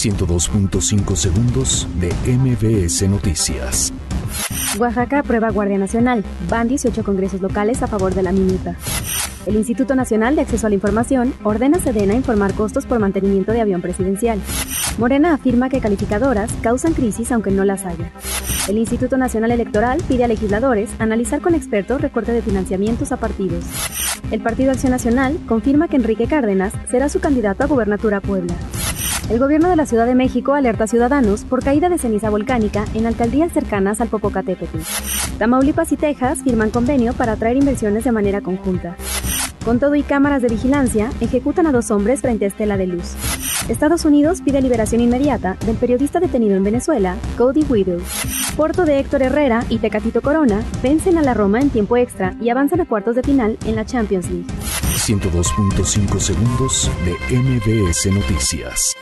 102.5 segundos de MBS Noticias. Oaxaca aprueba Guardia Nacional. Van 18 congresos locales a favor de la minuta. El Instituto Nacional de Acceso a la Información ordena a Sedena informar costos por mantenimiento de avión presidencial. Morena afirma que calificadoras causan crisis aunque no las haya. El Instituto Nacional Electoral pide a legisladores analizar con expertos recorte de financiamientos a partidos. El Partido Acción Nacional confirma que Enrique Cárdenas será su candidato a gubernatura Puebla. El gobierno de la Ciudad de México alerta a ciudadanos por caída de ceniza volcánica en alcaldías cercanas al Popocatépetl. Tamaulipas y Texas firman convenio para atraer inversiones de manera conjunta. Con todo y cámaras de vigilancia, ejecutan a dos hombres frente a Estela de Luz. Estados Unidos pide liberación inmediata del periodista detenido en Venezuela, Cody Whittle. Porto de Héctor Herrera y Tecatito Corona vencen a la Roma en tiempo extra y avanzan a cuartos de final en la Champions League. 102.5 segundos de MBS Noticias.